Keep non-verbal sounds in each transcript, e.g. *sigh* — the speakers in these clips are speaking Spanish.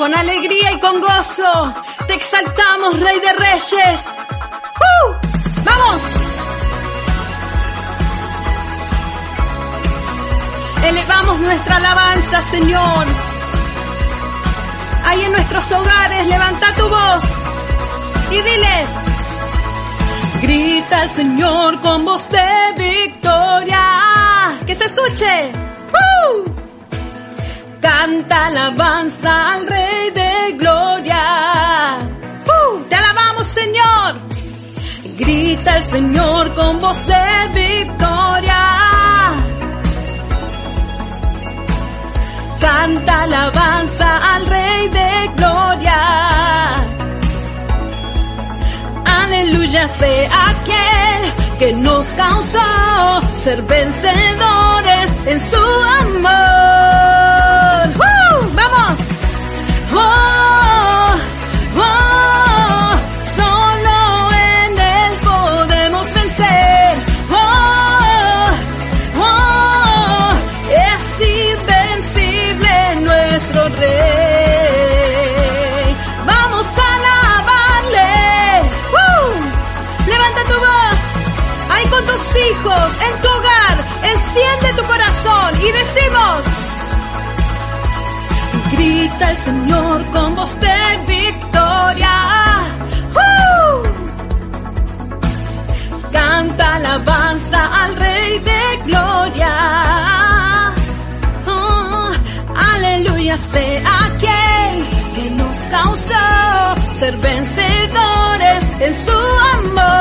con alegría y con gozo. Te exaltamos, Rey de Reyes. ¡Uh! ¡Vamos! Elevamos nuestra alabanza, Señor. Ahí en nuestros hogares, levanta tu voz y dile, grita Señor con voz de victoria. Que se escuche. ¡Uh! Canta alabanza al Rey de Gloria. ¡Uh! Te alabamos, Señor. Grita al Señor con voz de victoria. Canta alabanza al Rey de Gloria. Aleluya sé aquel que nos causó ser vencedores en su amor. ¡Uh! ¡Vamos! ¡Oh! Y decimos. Grita el Señor con voz de victoria. Canta alabanza al Rey de Gloria. Oh, aleluya sea aquel que nos causó ser vencedores en su amor.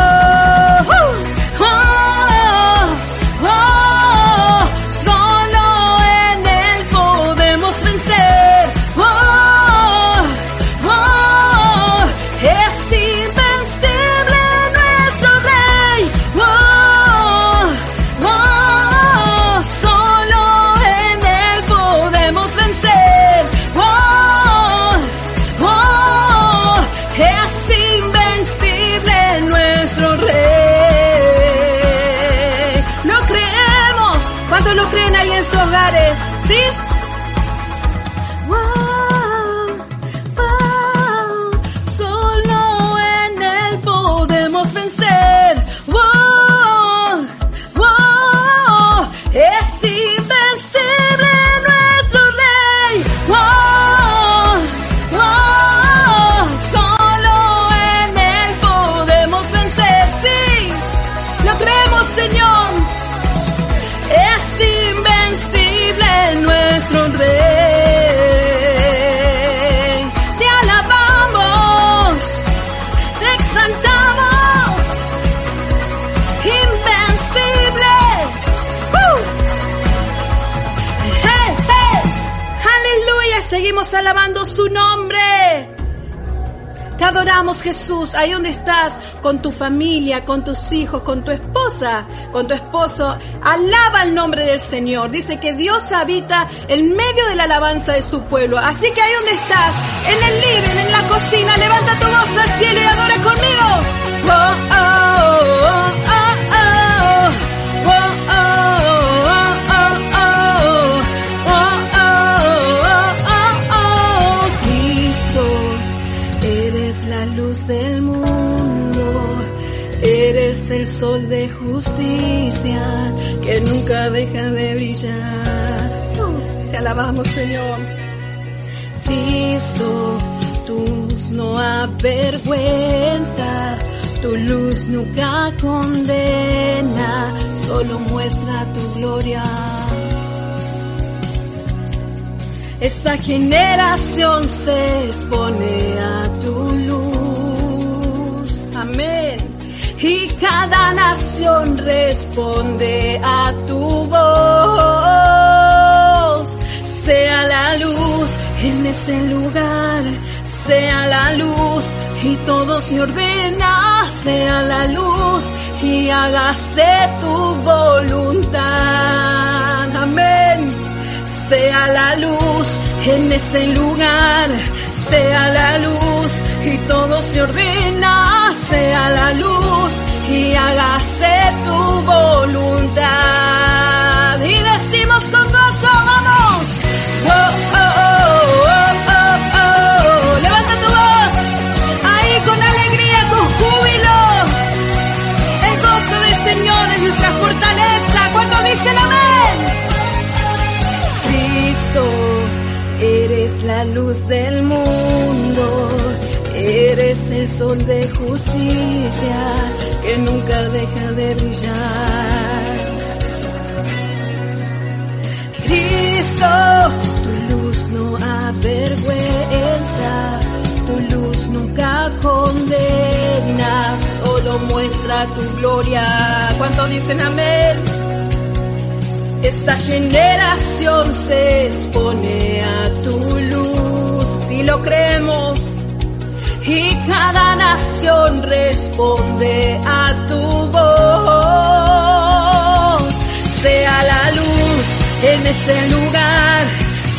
Su nombre. Te adoramos Jesús, ahí donde estás, con tu familia, con tus hijos, con tu esposa, con tu esposo. Alaba el nombre del Señor. Dice que Dios habita en medio de la alabanza de su pueblo. Así que ahí donde estás, en el living, en la cocina, levanta tu voz al cielo y adora conmigo. Sol de justicia que nunca deja de brillar. Te alabamos, Señor. Cristo, tu luz no avergüenza, tu luz nunca condena, solo muestra tu gloria. Esta generación se expone a tu luz. Cada nación responde a tu voz. Sea la luz en este lugar, sea la luz y todo se ordena, sea la luz y hágase tu voluntad. Amén sea la luz en este lugar, sea la luz y todo se ordena, sea la luz y hágase tu voluntad. Y decimos con gozo, vamos. Oh, oh, oh, oh oh oh. Levanta tu voz, ahí con alegría, con júbilo. El gozo del Señor es nuestra fortaleza. Cuando dicen amén. Cristo, eres la luz del mundo. Eres el sol de justicia que nunca deja de brillar. Cristo, tu luz no avergüenza, tu luz nunca condena, solo muestra tu gloria. ¿Cuánto dicen amén? Esta generación se expone a tu luz, si lo creemos, y cada nación responde a tu voz. Sea la luz en este lugar,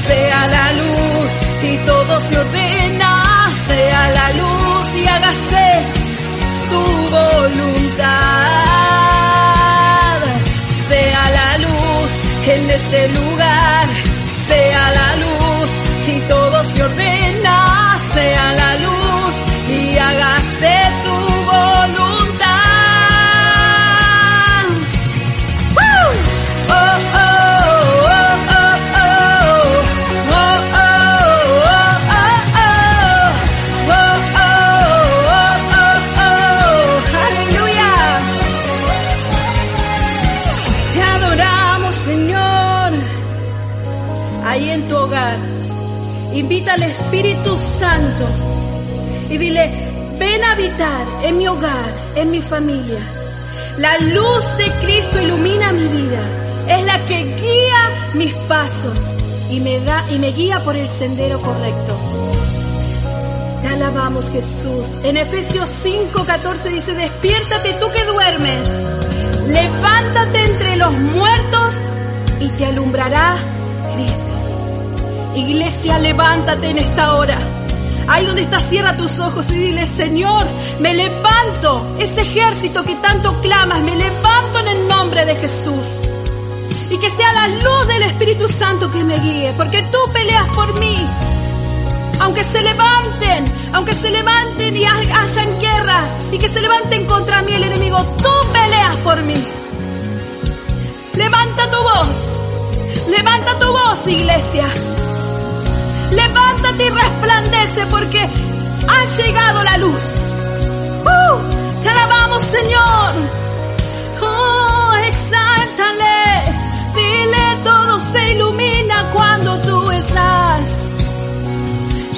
sea la luz y todo se ordena, sea la luz y hágase tu voluntad, sea la luz en este lugar, sea la luz y todo se ordena, sea la luz y hágase tu voluntad. Oh, oh, oh, oh, oh. Oh, oh, oh, oh, oh. Oh, oh, oh, oh, oh. Te adoramos, Señor. Ahí en tu hogar, invita al Espíritu Santo dile, ven a habitar en mi hogar, en mi familia. La luz de Cristo ilumina mi vida. Es la que guía mis pasos y me da y me guía por el sendero correcto. Te alabamos Jesús. En Efesios 5:14 dice, despiértate tú que duermes. Levántate entre los muertos y te alumbrará Cristo. Iglesia, levántate en esta hora. Ahí donde estás, cierra tus ojos y dile, Señor, me levanto, ese ejército que tanto clamas, me levanto en el nombre de Jesús. Y que sea la luz del Espíritu Santo que me guíe, porque tú peleas por mí. Aunque se levanten, aunque se levanten y ha- hayan guerras y que se levanten contra mí el enemigo, tú peleas por mí. Levanta tu voz, levanta tu voz, iglesia. Levántate y resplandece porque ha llegado la luz. ¡Uh! Te alabamos, Señor. Oh, exáltale. Dile todo se ilumina cuando tú estás.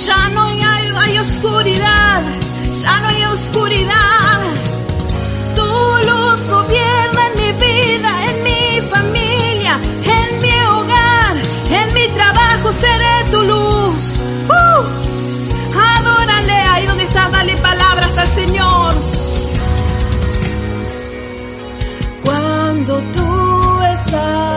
Ya no hay, hay oscuridad. Ya no hay oscuridad. Tu luz gobierna trabajo seré tu luz. ¡Uh! Adórale ahí donde estás, dale palabras al Señor. Cuando tú estás,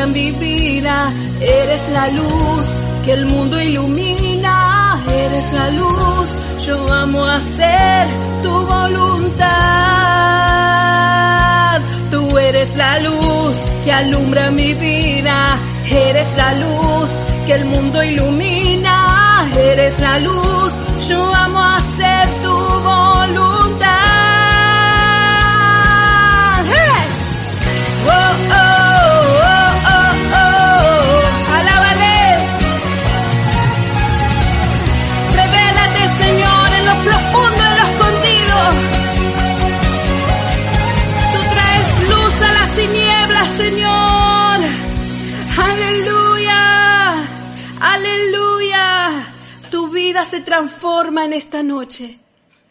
alumbra mi vida, eres la luz que el mundo ilumina, eres la luz, yo amo hacer tu voluntad. Tú eres la luz que alumbra mi vida, eres la luz que el mundo ilumina, eres la luz, yo amo se transforma en esta noche.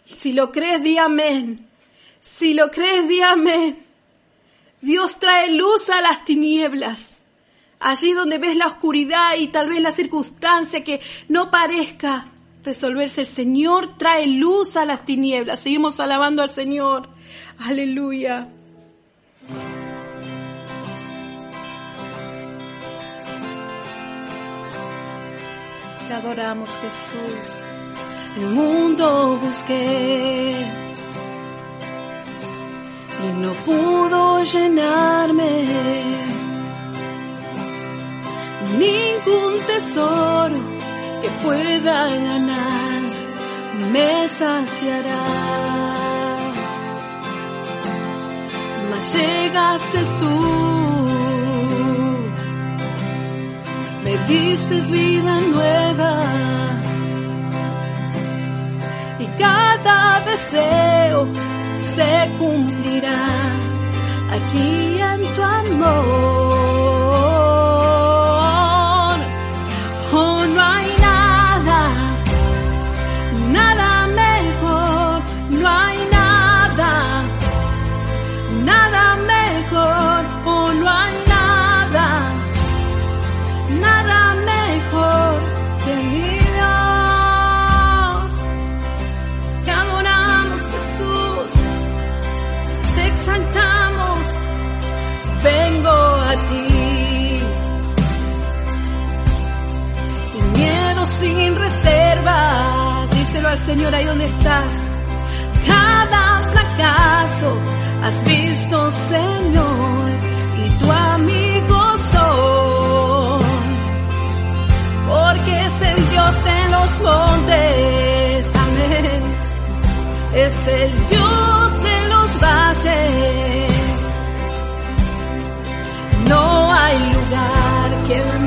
Si lo crees, di amén. Si lo crees, di amén. Dios trae luz a las tinieblas. Allí donde ves la oscuridad y tal vez la circunstancia que no parezca resolverse, el Señor trae luz a las tinieblas. Seguimos alabando al Señor. Aleluya. Adoramos Jesús. El mundo busqué y no pudo llenarme ningún tesoro que pueda ganar me saciará. Mas llegaste tú, diste vida nueva y cada deseo se cumplirá aquí en tu amor. Señor ahí donde estás. Cada fracaso has visto, Señor, y tu amigo soy. Porque es el Dios de los montes, amén. Es el Dios de los valles. No hay lugar que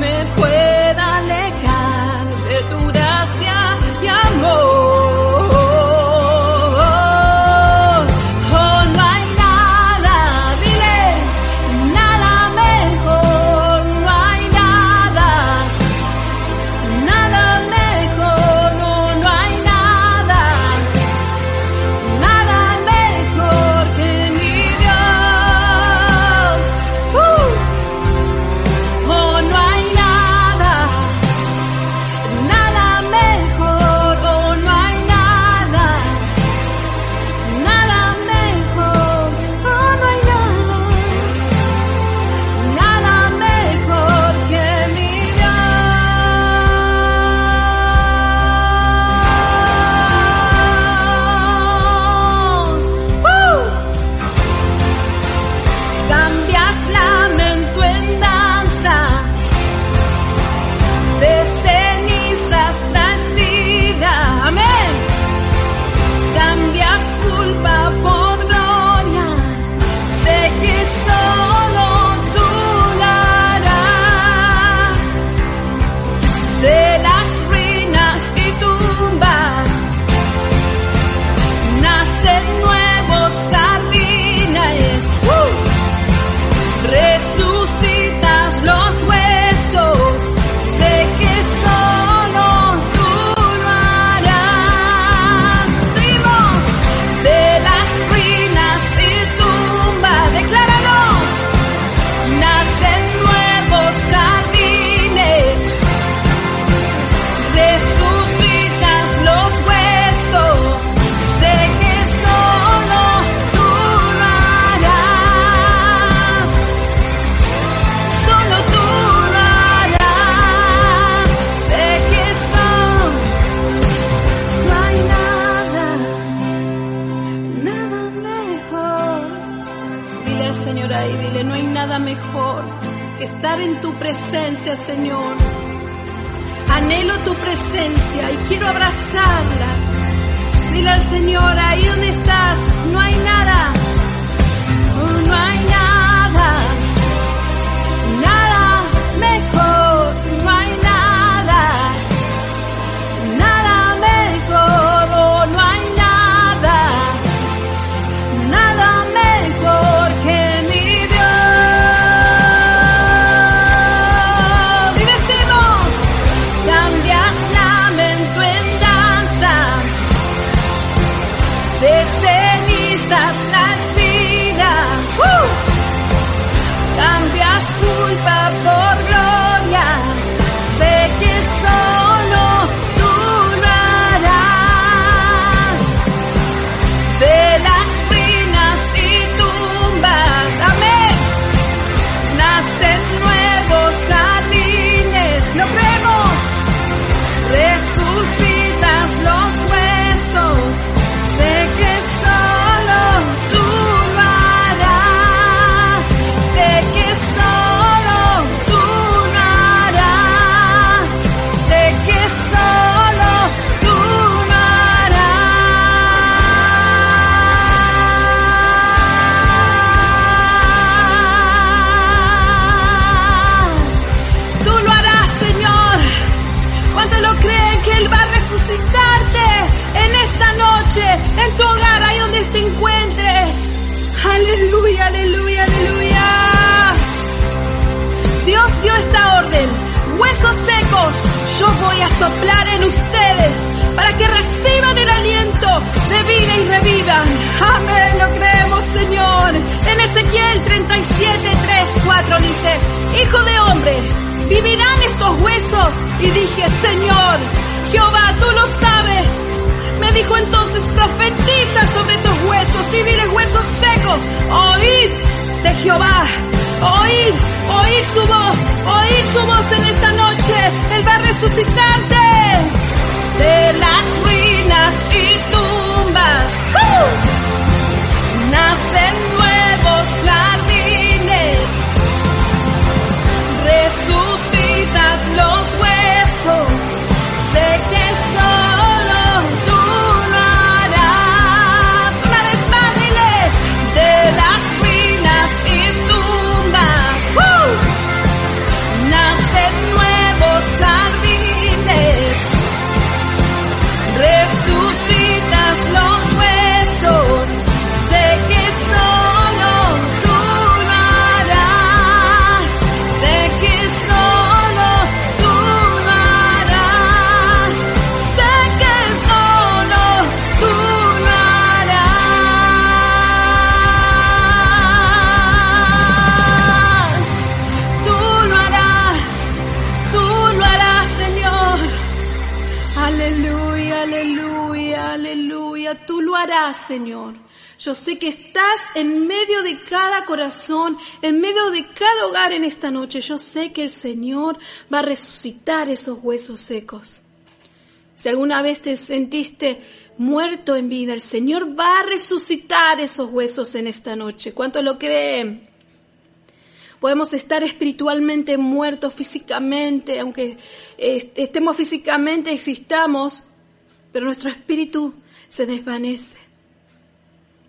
Señor. Anhelo tu presencia y quiero abrazarla. Dile al Señor, ahí donde estás, no hay nada te encuentres. Aleluya, aleluya, aleluya. Dios dio esta orden. Huesos secos, yo voy a soplar en ustedes para que reciban el aliento de vida y revivan. Amén, lo creemos, Señor. En Ezequiel 37, 3, 4 dice, Hijo de hombre, vivirán estos huesos. Y dije, Señor, Jehová, tú lo sabes. Dijo entonces, profetiza sobre tus huesos y dile huesos secos, oíd de Jehová, oíd, oíd su voz, oíd su voz en esta noche, Él va a resucitarte de las ruinas y tumbas. Nacen nuevos jardines, resucitas los huesos, sé aleluya. Tú lo harás, Señor. Yo sé que estás en medio de cada corazón, en medio de cada hogar en esta noche. Yo sé que el Señor va a resucitar esos huesos secos. Si alguna vez te sentiste muerto en vida, el Señor va a resucitar esos huesos en esta noche. ¿Cuántos lo creen? Podemos estar espiritualmente muertos físicamente, aunque eh, estemos físicamente, existamos, pero nuestro espíritu se desvanece.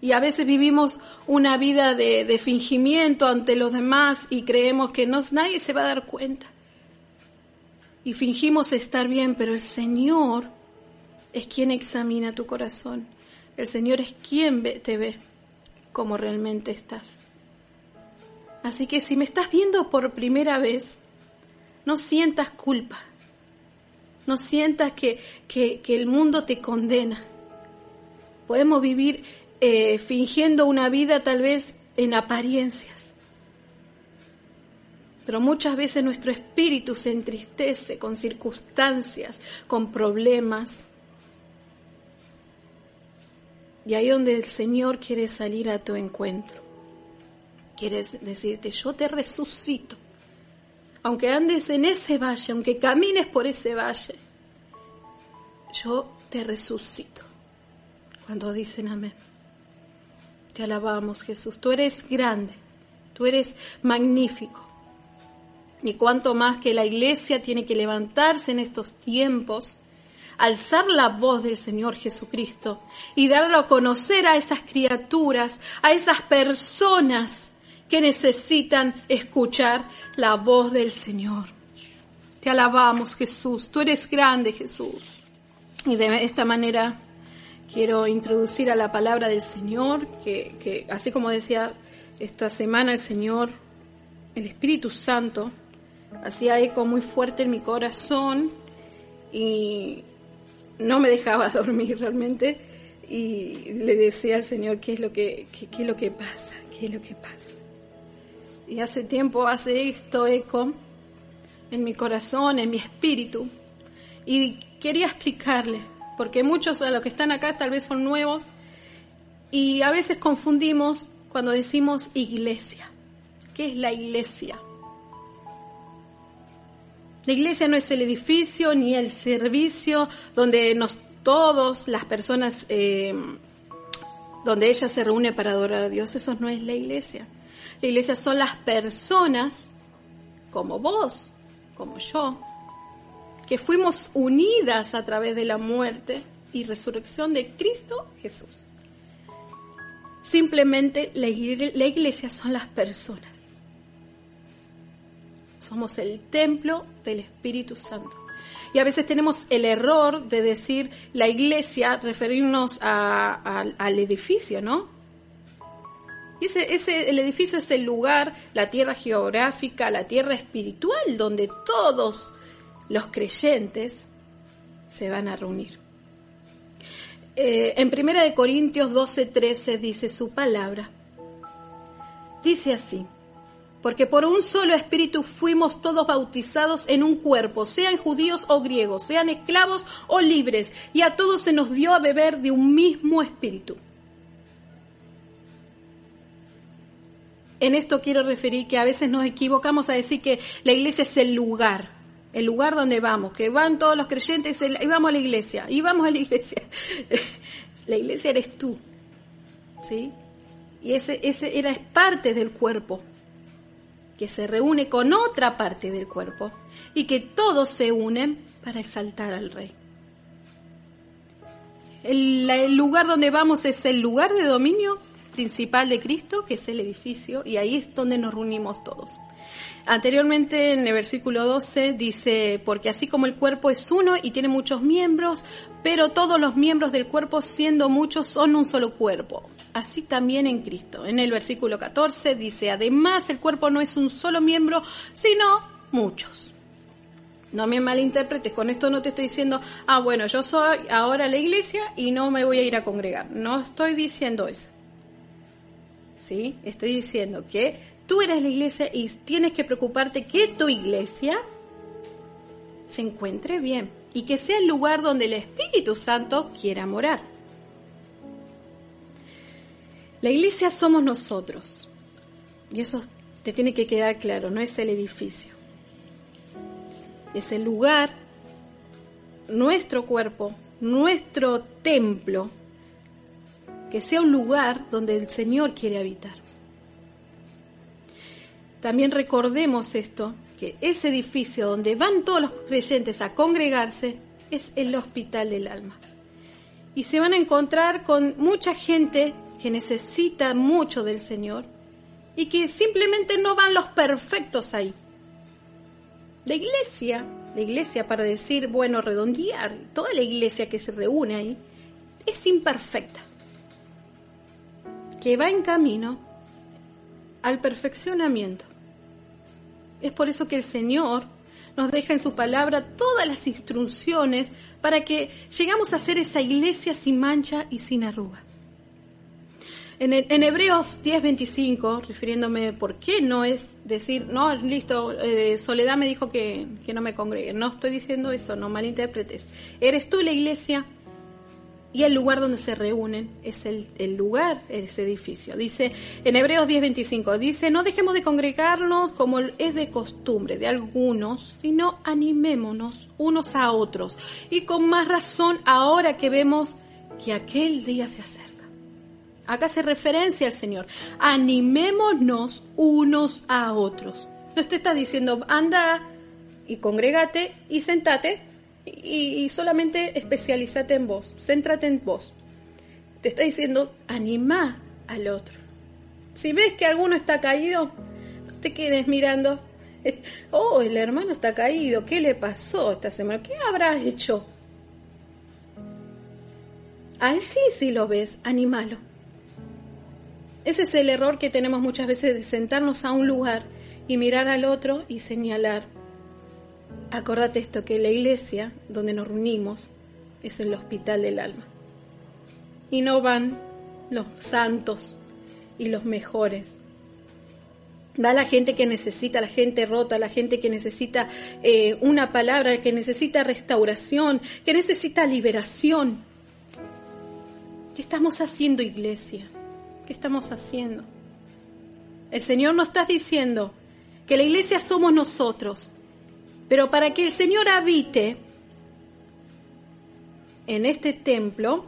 Y a veces vivimos una vida de, fingimiento ante los demás y creemos que no, nadie se va a dar cuenta. Y fingimos estar bien, pero el Señor es quien examina tu corazón. El Señor es quien te ve como realmente estás. Así que si me estás viendo por primera vez, no sientas culpa. No sientas que, que- el mundo te condena. Podemos vivir eh, fingiendo una vida tal vez en apariencias. Pero muchas veces nuestro espíritu se entristece con circunstancias, con problemas. Y ahí donde el Señor quiere salir a tu encuentro. Quiere decirte, yo te resucito. Aunque andes en ese valle, aunque camines por ese valle, yo te resucito. Cuando dicen amén. Te alabamos, Jesús. Tú eres grande. Tú eres magnífico. Y cuanto más que la iglesia tiene que levantarse en estos tiempos, alzar la voz del Señor Jesucristo y darlo a conocer a esas criaturas, a esas personas que necesitan escuchar la voz del Señor. Te alabamos, Jesús. Tú eres grande, Jesús. Y de esta manera quiero introducir a la palabra del Señor, que, que así como decía esta semana el Señor, el Espíritu Santo, hacía eco muy fuerte en mi corazón y no me dejaba *laughs* dormir realmente y le decía al Señor qué es lo que, qué, qué es lo que pasa, qué es lo que pasa. Y hace tiempo hace esto eco en mi corazón, en mi espíritu. Y quería explicarle, porque muchos de los que están acá tal vez son nuevos y a veces confundimos cuando decimos iglesia. ¿Qué es la iglesia? La iglesia no es el edificio ni el servicio donde nos todos las personas eh, donde ella se reúne para adorar a Dios. Eso no es la iglesia. La iglesia son las personas como vos, como yo, que fuimos unidas a través de la muerte y resurrección de Cristo Jesús. Simplemente la iglesia son las personas. Somos el templo del Espíritu Santo. Y a veces tenemos el error de decir la iglesia, referirnos al edificio, ¿no? Y ese, el edificio es el lugar, la tierra geográfica, la tierra espiritual, donde todos los creyentes se van a reunir. Eh, en Primera de Corintios 12, 13 dice su palabra. Dice así, porque por un solo espíritu fuimos todos bautizados en un cuerpo, sean judíos o griegos, sean esclavos o libres, y a todos se nos dio a beber de un mismo espíritu. En esto quiero referir que a veces nos equivocamos a decir que la iglesia es el lugar, el lugar donde vamos, que van todos los creyentes y vamos a la iglesia, y vamos a la iglesia. *laughs* la iglesia eres tú, ¿sí? Y ese, ese era parte del cuerpo, que se reúne con otra parte del cuerpo y que todos se unen para exaltar al rey. El, el lugar donde vamos es el lugar de dominio principal de Cristo, que es el edificio, y ahí es donde nos reunimos todos. Anteriormente en el versículo 12 dice, porque así como el cuerpo es uno y tiene muchos miembros, pero todos los miembros del cuerpo siendo muchos son un solo cuerpo. Así también en Cristo. En el versículo 14 dice, además el cuerpo no es un solo miembro, sino muchos. No me malinterpretes, con esto no te estoy diciendo, ah, bueno, yo soy ahora la iglesia y no me voy a ir a congregar. No estoy diciendo eso. Estoy diciendo que Tú eres la iglesia y tienes que preocuparte que tu iglesia se encuentre bien y que sea el lugar donde el Espíritu Santo quiera morar. La iglesia somos nosotros. Y eso te tiene que quedar claro, no es el edificio. Es el lugar, nuestro cuerpo, nuestro templo, que sea un lugar donde el Señor quiere habitar. También recordemos esto, que ese edificio donde van todos los creyentes a congregarse es el hospital del alma. Y se van a encontrar con mucha gente que necesita mucho del Señor y que simplemente no van los perfectos ahí. La iglesia, la iglesia para decir, bueno, redondear, toda la iglesia que se reúne ahí, es imperfecta, que va en camino al perfeccionamiento. Es por eso que el Señor nos deja en su palabra todas las instrucciones para que llegamos a ser esa iglesia sin mancha y sin arruga. En, Hebreos 10:25, refiriéndome por qué no es decir, no, listo, eh, Soledad me dijo que, que no me congregue. No estoy diciendo eso, no malinterpretes. Eres tú la iglesia y el lugar donde se reúnen es el, el lugar, ese edificio. Dice en Hebreos 10:25, dice, no dejemos de congregarnos como es de costumbre de algunos, sino animémonos unos a otros. Y con más razón ahora que vemos que aquel día se acerca. Acá hace referencia al Señor. Animémonos unos a otros. No te está diciendo, anda y congrégate y sentate y, solamente especialízate en vos, céntrate en vos. Te está diciendo, anima al otro. Si ves que alguno está caído, no te quedes mirando. *laughs* Oh, el hermano está caído, ¿qué le pasó esta semana? ¿Qué habrá hecho? Así sí lo ves, animalo. Ese es el error que tenemos muchas veces de sentarnos a un lugar y mirar al otro y señalar. Acordate esto, que la iglesia donde nos reunimos es el hospital del alma. Y no van los santos y los mejores. Va la gente que necesita, la gente rota, la gente que necesita eh, una palabra, que necesita restauración, que necesita liberación. ¿Qué estamos haciendo, iglesia? ¿Qué estamos haciendo? El Señor nos está diciendo que la iglesia somos nosotros, pero para que el Señor habite en este templo,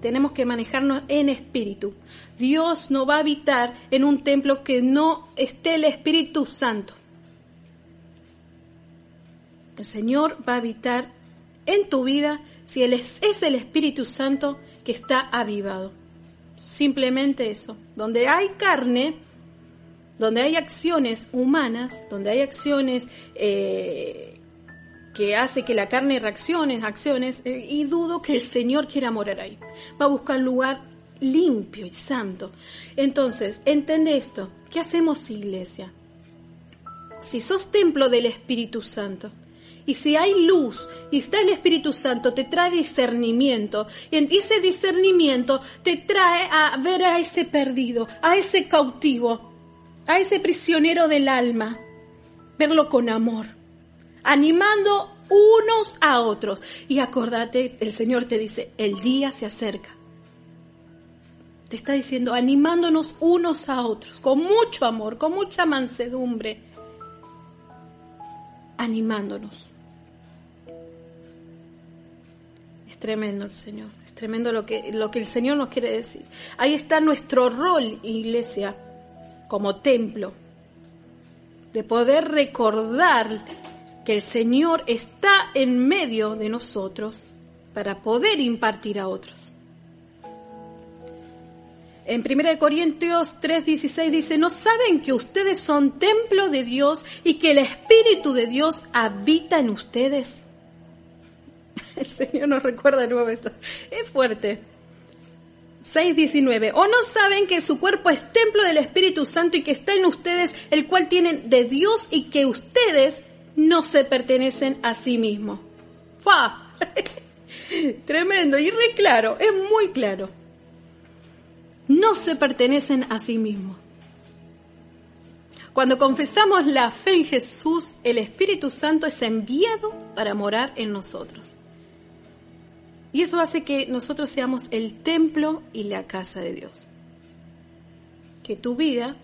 tenemos que manejarnos en espíritu. Dios no va a habitar en un templo que no esté el Espíritu Santo. El Señor va a habitar en tu vida si Él es, es el Espíritu Santo que está avivado. Simplemente eso. Donde hay carne, donde hay acciones humanas, donde hay acciones eh, que hace que la carne reaccione, acciones, eh, y dudo que el Señor quiera morar ahí. Va a buscar un lugar limpio y santo. Entonces, entiende esto. ¿Qué hacemos, iglesia? Si sos templo del Espíritu Santo, y si hay luz y está el Espíritu Santo, te trae discernimiento. Y ese discernimiento te trae a ver a ese perdido, a ese cautivo, a ese prisionero del alma. Verlo con amor, animando unos a otros. Y acordate, el Señor te dice, el día se acerca. Te está diciendo, animándonos unos a otros, con mucho amor, con mucha mansedumbre, animándonos. Es tremendo el Señor, es tremendo lo que, lo que el Señor nos quiere decir. Ahí está nuestro rol, iglesia, como templo, de poder recordar que el Señor está en medio de nosotros para poder impartir a otros. En 1 Corintios 3:16 dice, ¿no saben que ustedes son templo de Dios y que el Espíritu de Dios habita en ustedes? *laughs* El Señor nos recuerda esto. Es fuerte. 6.19. ¿O no saben que su cuerpo es templo del Espíritu Santo y que está en ustedes, el cual tienen de Dios y que ustedes no se pertenecen a sí mismos? *laughs* ¡Fa! Tremendo y re claro, es muy claro. No se pertenecen a sí mismos. Cuando confesamos la fe en Jesús, el Espíritu Santo es enviado para morar en nosotros. Y eso hace que nosotros seamos el templo y la casa de Dios. Que tu vida,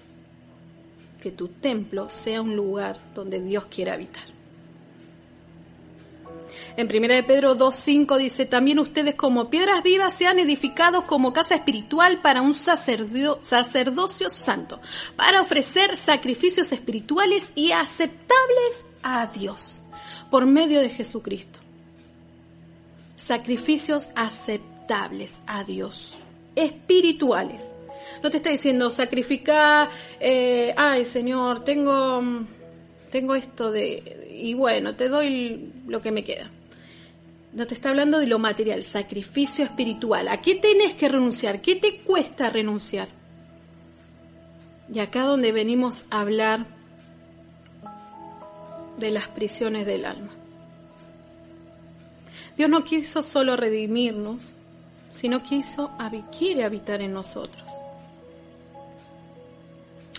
que tu templo sea un lugar donde Dios quiera habitar. En 1 de Pedro 2.5 dice, también ustedes como piedras vivas sean edificados como casa espiritual para un sacerdocio santo, para ofrecer sacrificios espirituales y aceptables a Dios por medio de Jesucristo sacrificios aceptables a Dios, espirituales. No te está diciendo sacrificar, eh, ay Señor, tengo, tengo esto de, y bueno, te doy lo que me queda. No te está hablando de lo material, sacrificio espiritual. ¿A qué tienes que renunciar? ¿Qué te cuesta renunciar? Y acá donde venimos a hablar de las prisiones del alma. Dios no quiso solo redimirnos, sino quiso, quiere habitar en nosotros.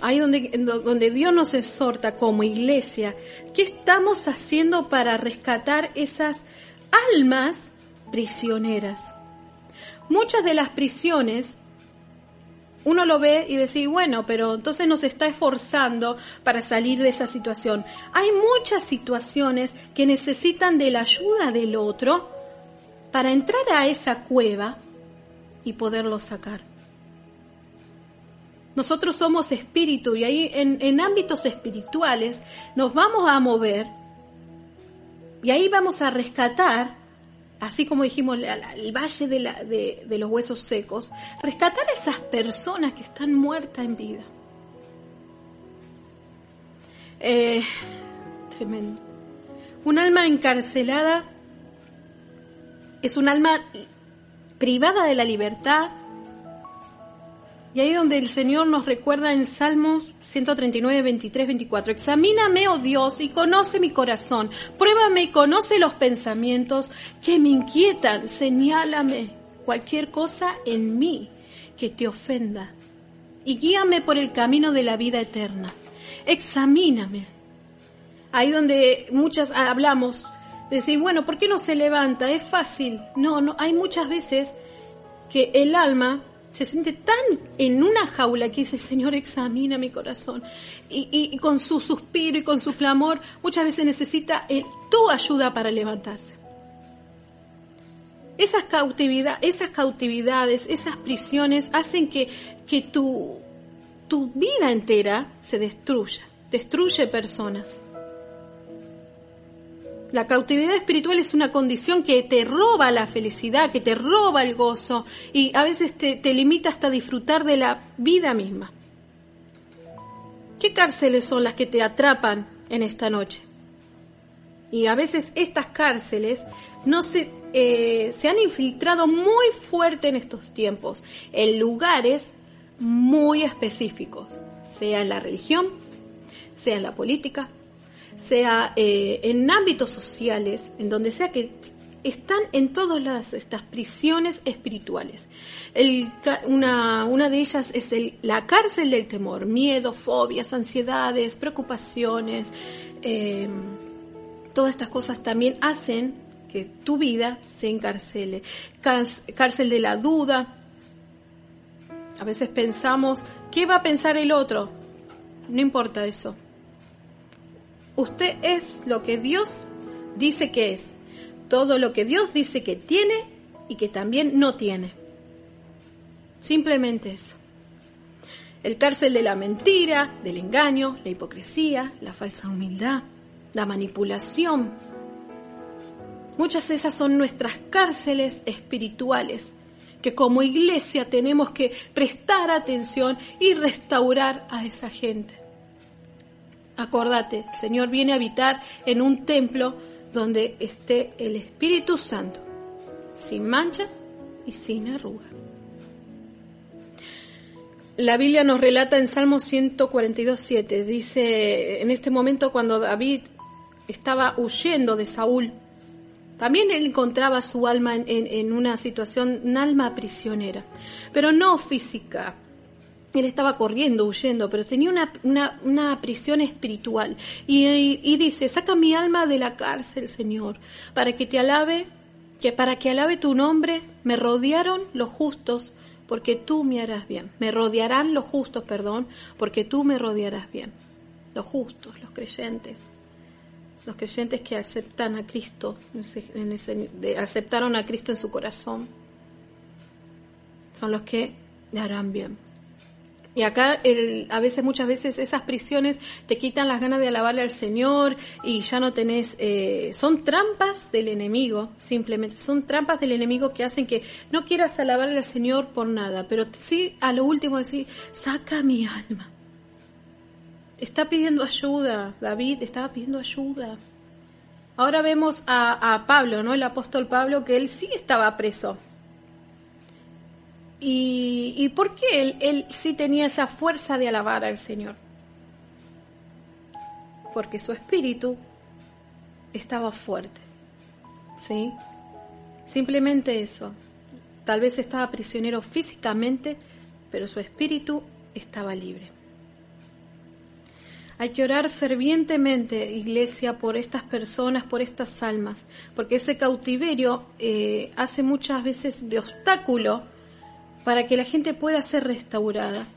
Ahí donde, donde Dios nos exhorta como iglesia, ¿qué estamos haciendo para rescatar esas almas prisioneras? Muchas de las prisiones uno lo ve y dice, bueno, pero entonces nos está esforzando para salir de esa situación. Hay muchas situaciones que necesitan de la ayuda del otro para entrar a esa cueva y poderlo sacar. Nosotros somos espíritu y ahí en, ámbitos espirituales nos vamos a mover y ahí vamos a rescatar así como dijimos, el valle de, los huesos secos, rescatar a esas personas que están muertas en vida. Eh, tremendo. Un alma encarcelada es un alma privada de la libertad. Y ahí donde el Señor nos recuerda en Salmos 139, 23, 24, examíname, oh Dios, y conoce mi corazón, pruébame y conoce los pensamientos que me inquietan, señálame cualquier cosa en mí que te ofenda y guíame por el camino de la vida eterna. Examíname. Ahí donde muchas hablamos, decir, bueno, ¿por qué no se levanta? Es fácil. No, no, hay muchas veces que el alma se siente tan en una jaula que dice, Señor, examina mi corazón. Y, con su suspiro y con su clamor, muchas veces necesita tu ayuda para levantarse. Esas, cautividad, esas cautividades, esas prisiones hacen que, que tu, tu vida entera se destruya, destruye personas. La cautividad espiritual es una condición que te roba la felicidad, que te roba el gozo y a veces te, limita hasta disfrutar de la vida misma. ¿Qué cárceles son las que te atrapan en esta noche? Y a veces estas cárceles no se, eh, se han infiltrado muy fuerte en estos tiempos, en lugares muy específicos, sea en la religión, sea en la política, sea eh, en ámbitos sociales, en donde sea que están en todas las, estas prisiones espirituales. una, una, de ellas es el, la cárcel del temor, miedo, fobias, ansiedades, preocupaciones. Eh, todas estas cosas también hacen que tu vida se encarcele. Cárcel de la duda. A veces pensamos, ¿qué va a pensar el otro? No importa eso. Usted es lo que Dios dice que es todo lo que Dios dice que tiene y que también no tiene. Simplemente eso. El cárcel de la mentira, del engaño, la hipocresía, la falsa humildad, la manipulación. Muchas de esas son nuestras cárceles espirituales que como iglesia tenemos que prestar atención y restaurar a esa gente. Acordate, el Señor viene a habitar en un templo donde esté el Espíritu Santo, sin mancha y sin arruga. La Biblia nos relata en Salmo 142.7, dice, en este momento cuando David estaba huyendo de Saúl, también él encontraba su alma en, en una situación, un alma prisionera, pero no física, él estaba corriendo, huyendo, pero tenía una, una, prisión espiritual. Y, dice, saca mi alma de la cárcel, Señor, para que te alabe, que para que alabe tu nombre, me rodearon los justos, porque tú me harás bien. Me rodearán los justos, perdón, porque tú me rodearás bien. Los justos, los creyentes. Los creyentes que aceptan a Cristo, aceptaron a Cristo en su corazón, son los que harán bien. Y acá a veces, muchas veces esas prisiones te quitan las ganas de alabarle al Señor y ya no tenés, eh, son trampas del enemigo, simplemente, son trampas del enemigo que hacen que no quieras alabarle al Señor por nada, pero sí a lo último decir, saca mi alma. Está pidiendo ayuda, David estaba pidiendo ayuda. Ahora vemos a, a Pablo, ¿no? El apóstol Pablo, que él sí estaba preso ¿Y, por qué él, él sí tenía esa fuerza de alabar al Señor? Porque su espíritu estaba fuerte. ¿Sí? Simplemente eso. Tal vez estaba prisionero físicamente, pero su espíritu estaba libre. Hay que orar fervientemente, iglesia, por estas personas, por estas almas, porque ese cautiverio eh, hace muchas veces de obstáculo para que la gente pueda ser restaurada.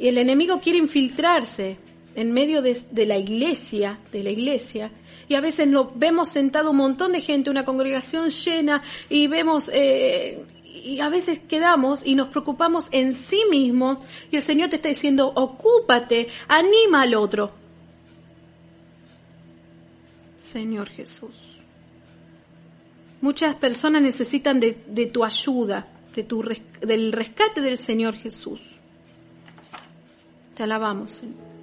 Y el enemigo quiere infiltrarse en medio de, la iglesia, de la iglesia, y a veces lo vemos sentado un montón de gente, una congregación llena, y vemos, eh, y a veces quedamos y nos preocupamos en sí mismos, y el Señor te está diciendo, ocúpate, anima al otro. Señor Jesús. Muchas personas necesitan de tu ayuda del rescate del Señor Jesús. Te alabamos, Señor.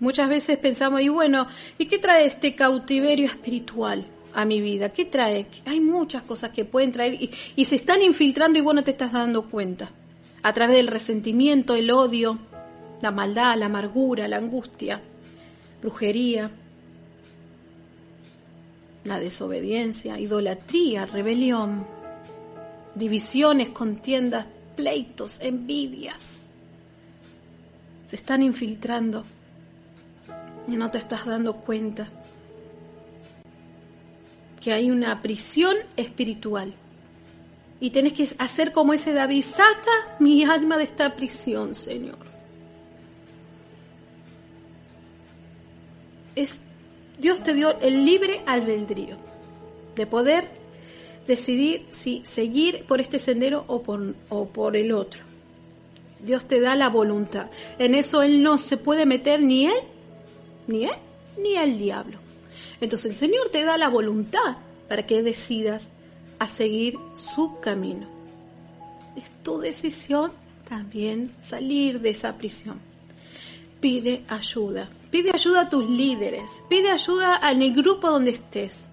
Muchas veces pensamos, y bueno, ¿y qué trae este cautiverio espiritual a mi vida? ¿Qué trae? Hay muchas cosas que pueden traer y, y se están infiltrando y vos no te estás dando cuenta. A través del resentimiento, el odio, la maldad, la amargura, la angustia, brujería, la desobediencia, idolatría, rebelión, divisiones, contiendas, pleitos, envidias. Se están infiltrando y no te estás dando cuenta que hay una prisión espiritual. Y tenés que hacer como ese David, saca mi alma de esta prisión, Señor. Es Dios te dio el libre albedrío de poder decidir si seguir por este sendero o por, o por el otro. Dios te da la voluntad. En eso Él no se puede meter ni Él, ni Él, ni el diablo. Entonces el Señor te da la voluntad para que decidas a seguir su camino. Es tu decisión también salir de esa prisión. Pide ayuda, Pide ayuda a tus líderes. Pide ayuda en el grupo donde estés.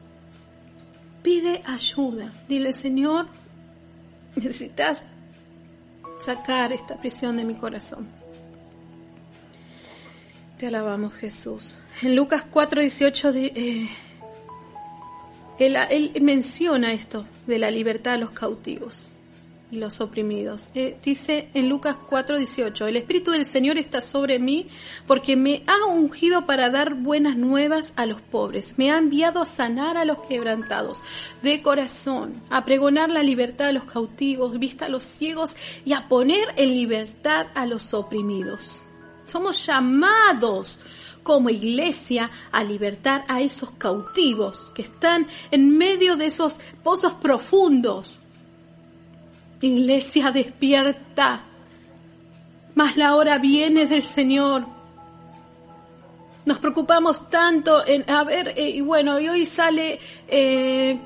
Pide ayuda. Dile, Señor, necesitas sacar esta prisión de mi corazón. Te alabamos, Jesús. En Lucas 4, 18, eh, él, él menciona esto de la libertad de los cautivos y los oprimidos. Eh, dice en Lucas 4:18, el Espíritu del Señor está sobre mí porque me ha ungido para dar buenas nuevas a los pobres, me ha enviado a sanar a los quebrantados de corazón, a pregonar la libertad a los cautivos, vista a los ciegos y a poner en libertad a los oprimidos. Somos llamados como iglesia a libertar a esos cautivos que están en medio de esos pozos profundos Iglesia despierta, mas la hora viene del Señor. Nos preocupamos tanto en, a ver, eh, y bueno, y hoy sale eh,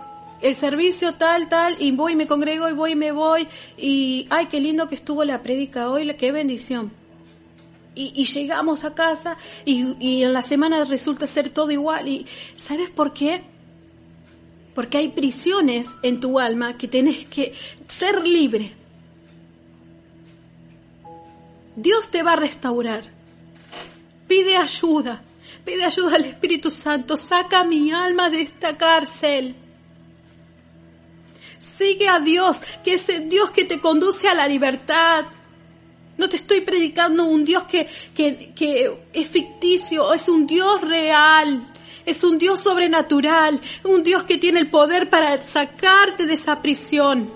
el servicio tal, tal, y voy, me congrego, y voy, me voy, y ay, qué lindo que estuvo la prédica hoy, qué bendición. Y, llegamos a casa y, y en la semana resulta ser todo igual. ¿Y sabes por qué? Porque hay prisiones en tu alma que tenés que ser libre. Dios te va a restaurar. Pide ayuda, pide ayuda al Espíritu Santo, saca mi alma de esta cárcel. Sigue a Dios, que es el Dios que te conduce a la libertad. No te estoy predicando un Dios que, que, que es ficticio, es un Dios real. Es un Dios sobrenatural, un Dios que tiene el poder para sacarte de esa prisión.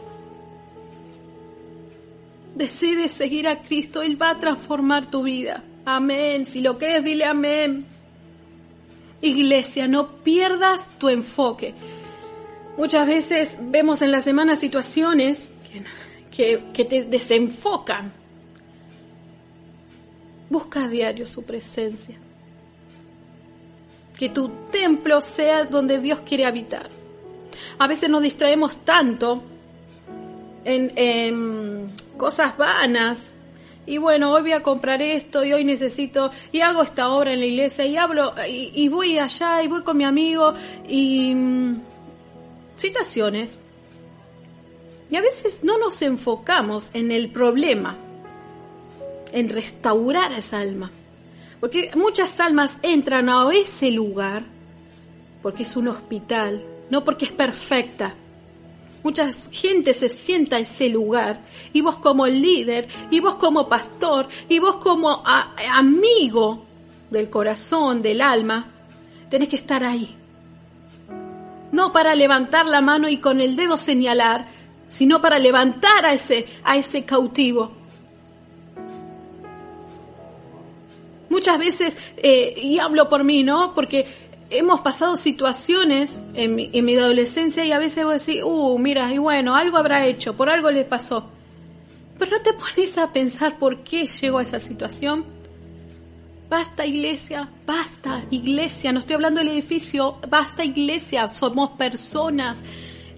Decides seguir a Cristo, Él va a transformar tu vida. Amén. Si lo crees, dile amén. Iglesia, no pierdas tu enfoque. Muchas veces vemos en la semana situaciones que, que te desenfocan. Busca a diario su presencia que tu templo sea donde Dios quiere habitar. A veces nos distraemos tanto en, cosas vanas. Y bueno, hoy voy a comprar esto y hoy necesito, y hago esta obra en la iglesia y hablo, y, voy allá y voy con mi amigo y mm, situaciones. Y a veces no nos enfocamos en el problema, en restaurar esa alma. Porque muchas almas entran a ese lugar porque es un hospital, no porque es perfecta. Mucha gente se sienta en ese lugar y vos como líder, y vos como pastor, y vos como amigo del corazón, del alma, tenés que estar ahí. No para levantar la mano y con el dedo señalar, sino para levantar a ese, a ese cautivo Muchas veces, eh, y hablo por mí, ¿no? Porque hemos pasado situaciones en mi, en mi adolescencia y a veces vos decís, uh, mira, y bueno, algo habrá hecho, por algo le pasó. Pero no te pones a pensar por qué llegó a esa situación. Basta iglesia, basta iglesia, no estoy hablando del edificio, basta iglesia, somos personas.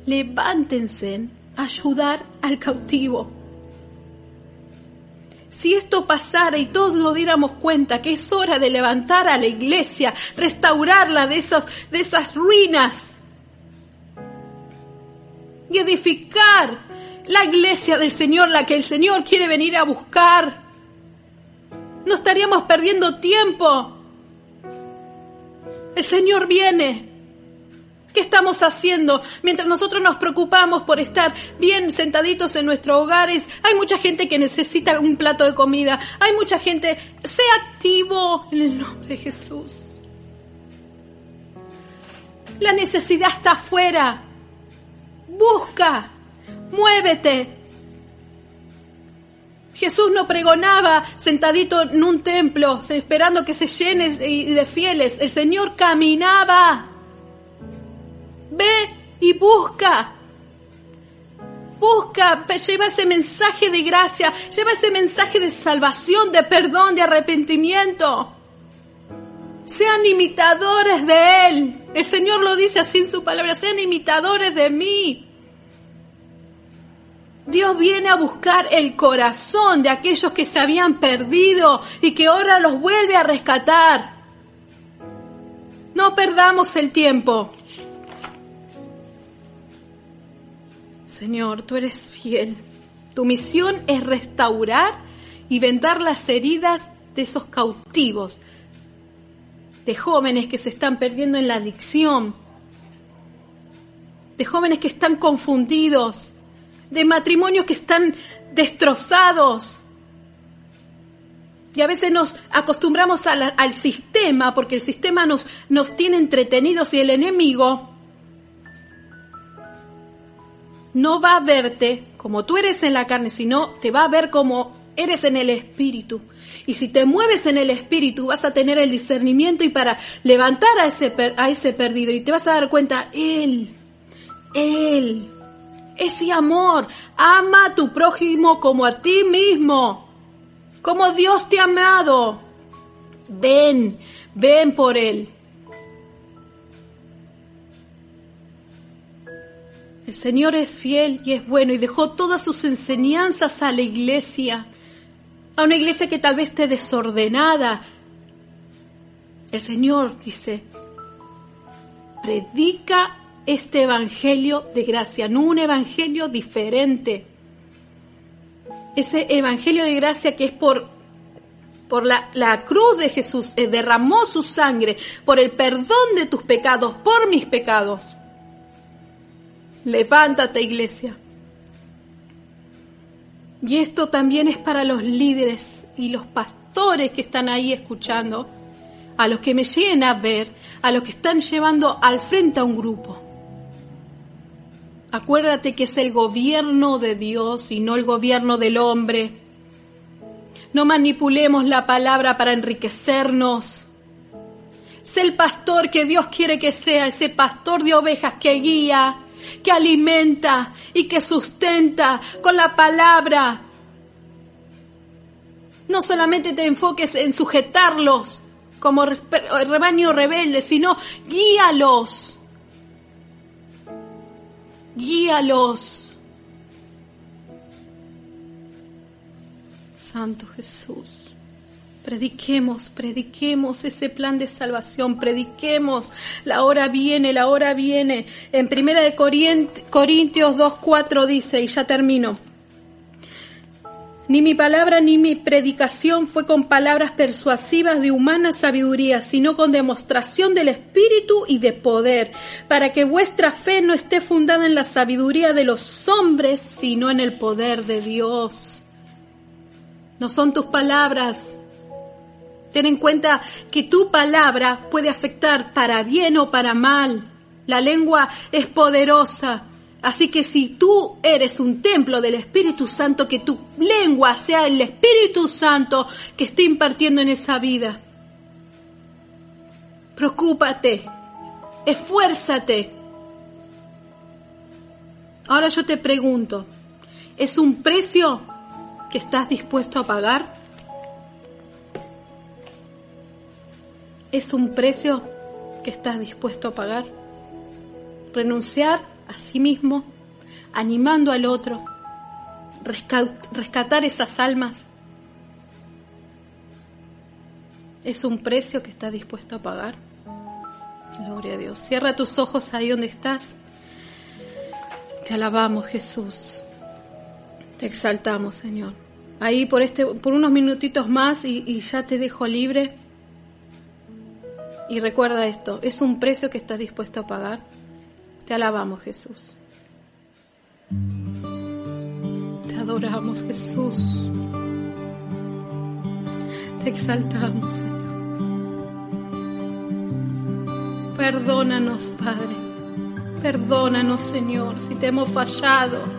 Levántense a ayudar al cautivo si esto pasara y todos nos diéramos cuenta que es hora de levantar a la iglesia, restaurarla de, esos, de esas ruinas y edificar la iglesia del Señor, la que el Señor quiere venir a buscar, no estaríamos perdiendo tiempo. El Señor viene. ¿Qué estamos haciendo mientras nosotros nos preocupamos por estar bien sentaditos en nuestros hogares? Hay mucha gente que necesita un plato de comida. Hay mucha gente. Sé activo en el nombre de Jesús. La necesidad está afuera. Busca. Muévete. Jesús no pregonaba sentadito en un templo esperando que se llene de fieles. El Señor caminaba Ve y busca. Busca, lleva ese mensaje de gracia, lleva ese mensaje de salvación, de perdón, de arrepentimiento. Sean imitadores de Él. El Señor lo dice así en su palabra, sean imitadores de mí. Dios viene a buscar el corazón de aquellos que se habían perdido y que ahora los vuelve a rescatar. No perdamos el tiempo. Señor, tú eres fiel. Tu misión es restaurar y vendar las heridas de esos cautivos, de jóvenes que se están perdiendo en la adicción, de jóvenes que están confundidos, de matrimonios que están destrozados. Y a veces nos acostumbramos al sistema porque el sistema nos, nos tiene entretenidos y el enemigo no va a verte como tú eres en la carne, sino te va a ver como eres en el espíritu. Y si te mueves en el espíritu, vas a tener el discernimiento y para levantar a ese, a ese perdido y te vas a dar cuenta, Él, Él, ese amor, ama a tu prójimo como a ti mismo, como Dios te ha amado. Ven, ven por Él. El Señor es fiel y es bueno y dejó todas sus enseñanzas a la iglesia, a una iglesia que tal vez esté desordenada. El Señor dice, predica este evangelio de gracia, no un evangelio diferente. Ese evangelio de gracia que es por, por la, la cruz de Jesús, eh, derramó su sangre por el perdón de tus pecados, por mis pecados. Levántate, iglesia. Y esto también es para los líderes y los pastores que están ahí escuchando, a los que me lleguen a ver, a los que están llevando al frente a un grupo. Acuérdate que es el gobierno de Dios y no el gobierno del hombre. No manipulemos la palabra para enriquecernos. Sé el pastor que Dios quiere que sea, ese pastor de ovejas que guía, que alimenta y que sustenta con la palabra. No solamente te enfoques en sujetarlos como rebaño rebelde, sino guíalos. Guíalos. Santo Jesús. Prediquemos, prediquemos ese plan de salvación, prediquemos, la hora viene, la hora viene. En primera de Corintios 2.4 dice, y ya termino, ni mi palabra ni mi predicación fue con palabras persuasivas de humana sabiduría, sino con demostración del Espíritu y de poder, para que vuestra fe no esté fundada en la sabiduría de los hombres, sino en el poder de Dios. No son tus palabras, Ten en cuenta que tu palabra puede afectar para bien o para mal. La lengua es poderosa. Así que si tú eres un templo del Espíritu Santo, que tu lengua sea el Espíritu Santo que esté impartiendo en esa vida. Preocúpate, esfuérzate. Ahora yo te pregunto, ¿es un precio que estás dispuesto a pagar? Es un precio que estás dispuesto a pagar. Renunciar a sí mismo, animando al otro, rescatar esas almas. Es un precio que estás dispuesto a pagar. Gloria a Dios. Cierra tus ojos ahí donde estás. Te alabamos, Jesús. Te exaltamos, Señor. Ahí por este, por unos minutitos más y, y ya te dejo libre. Y recuerda esto, es un precio que estás dispuesto a pagar. Te alabamos Jesús. Te adoramos Jesús. Te exaltamos Señor. Perdónanos Padre. Perdónanos Señor si te hemos fallado.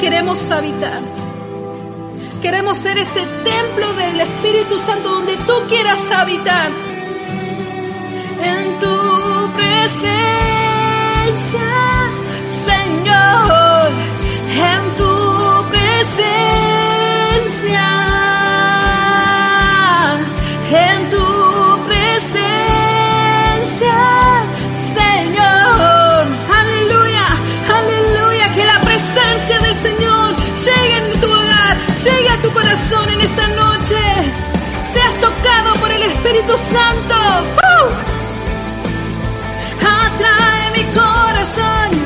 queremos habitar. Queremos ser ese templo del Espíritu Santo donde tú quieras habitar. En tu presencia, Señor, en esta noche. Seas tocado por el Espíritu Santo. Atrae mi corazón.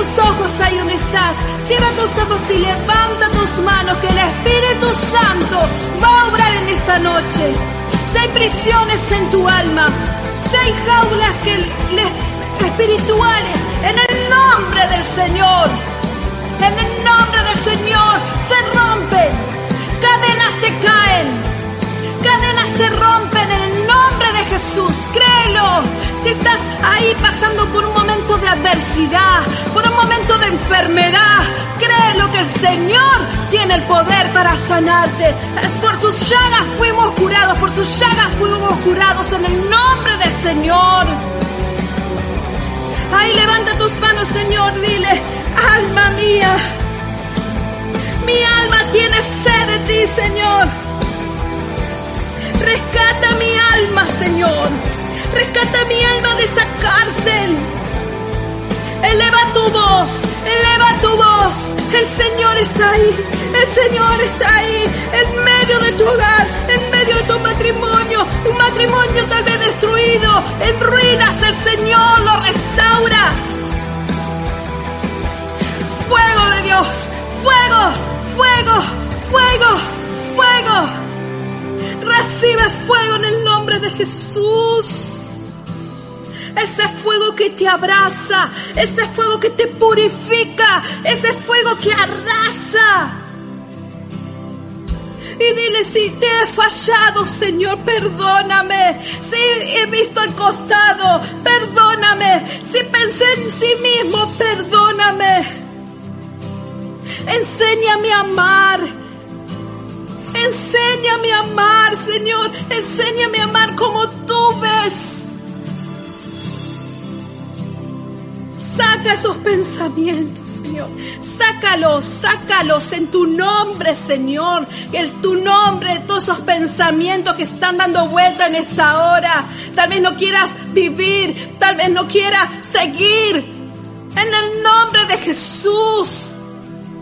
Tus ojos ahí donde estás, cierra tus ojos y levanta tus manos, que el Espíritu Santo va a obrar en esta noche. Si hay prisiones en tu alma, si hay jaulas espirituales, en el nombre del Señor, en el nombre del Señor se rompen, cadenas se caen, cadenas se rompen en el de Jesús, créelo. Si estás ahí pasando por un momento de adversidad, por un momento de enfermedad, créelo que el Señor tiene el poder para sanarte. Es por sus llagas fuimos curados, por sus llagas fuimos curados en el nombre del Señor. Ay, levanta tus manos, Señor, dile, alma mía, mi alma tiene sed de ti, Señor. Rescata mi alma, Señor. Rescata mi alma de esa cárcel. Eleva tu voz, eleva tu voz. El Señor está ahí, el Señor está ahí, en medio de tu hogar, en medio de tu matrimonio, un matrimonio tal vez destruido, en ruinas, el Señor lo restaura. Fuego de Dios, fuego, fuego, fuego, fuego. Recibe fuego en el nombre de Jesús. Ese fuego que te abraza, ese fuego que te purifica, ese fuego que arrasa. Y dile, si te he fallado, Señor, perdóname. Si he visto al costado, perdóname. Si pensé en sí mismo, perdóname. Enséñame a amar. Enséñame a amar, Señor. Enséñame a amar como tú ves. Saca esos pensamientos, Señor. Sácalos, sácalos en tu nombre, Señor. En tu nombre, todos esos pensamientos que están dando vuelta en esta hora. Tal vez no quieras vivir, tal vez no quieras seguir. En el nombre de Jesús.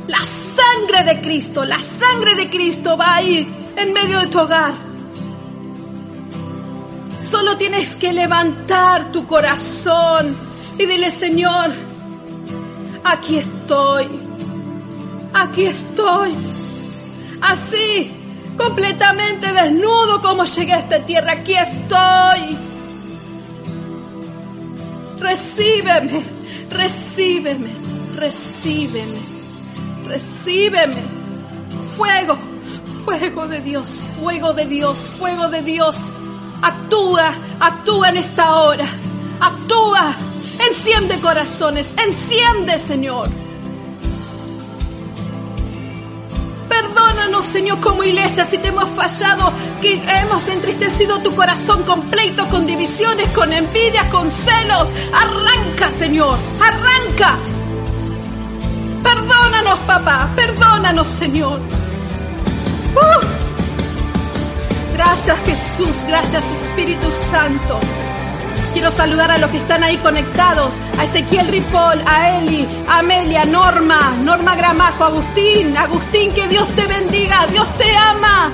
La sangre de Cristo, la sangre de Cristo va ahí en medio de tu hogar. Solo tienes que levantar tu corazón y dile, Señor, aquí estoy, aquí estoy, así, completamente desnudo como llegué a esta tierra, aquí estoy. Recíbeme, recíbeme, recíbeme, recíbeme. Fuego, fuego de Dios, fuego de Dios, fuego de Dios. Actúa, actúa en esta hora, actúa. Enciende corazones, enciende, Señor. Perdónanos, Señor, como iglesia, si te hemos fallado, que hemos entristecido tu corazón con pleitos, con divisiones, con envidias, con celos. Arranca, Señor, arranca. Perdónanos, papá, perdónanos, Señor. Uh. Gracias, Jesús, gracias, Espíritu Santo. Quiero saludar a los que están ahí conectados, a Ezequiel Ripoll, a Eli, a Amelia, Norma, Norma Gramajo, Agustín, Agustín, que Dios te bendiga, Dios te ama.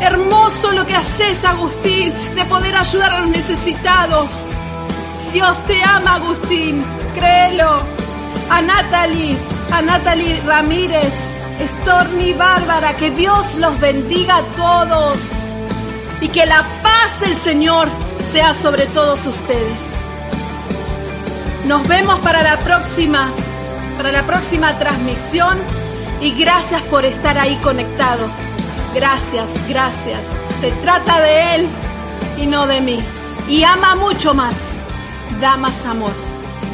Hermoso lo que haces, Agustín, de poder ayudar a los necesitados. Dios te ama, Agustín, créelo. A Natalie, a Natalie Ramírez, Storni Bárbara, que Dios los bendiga a todos y que la paz del Señor sea sobre todos ustedes. Nos vemos para la próxima, para la próxima transmisión y gracias por estar ahí conectado. Gracias, gracias. Se trata de Él y no de mí. Y ama mucho más. Da más amor.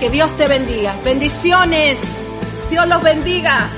Que Dios te bendiga. Bendiciones. Dios los bendiga.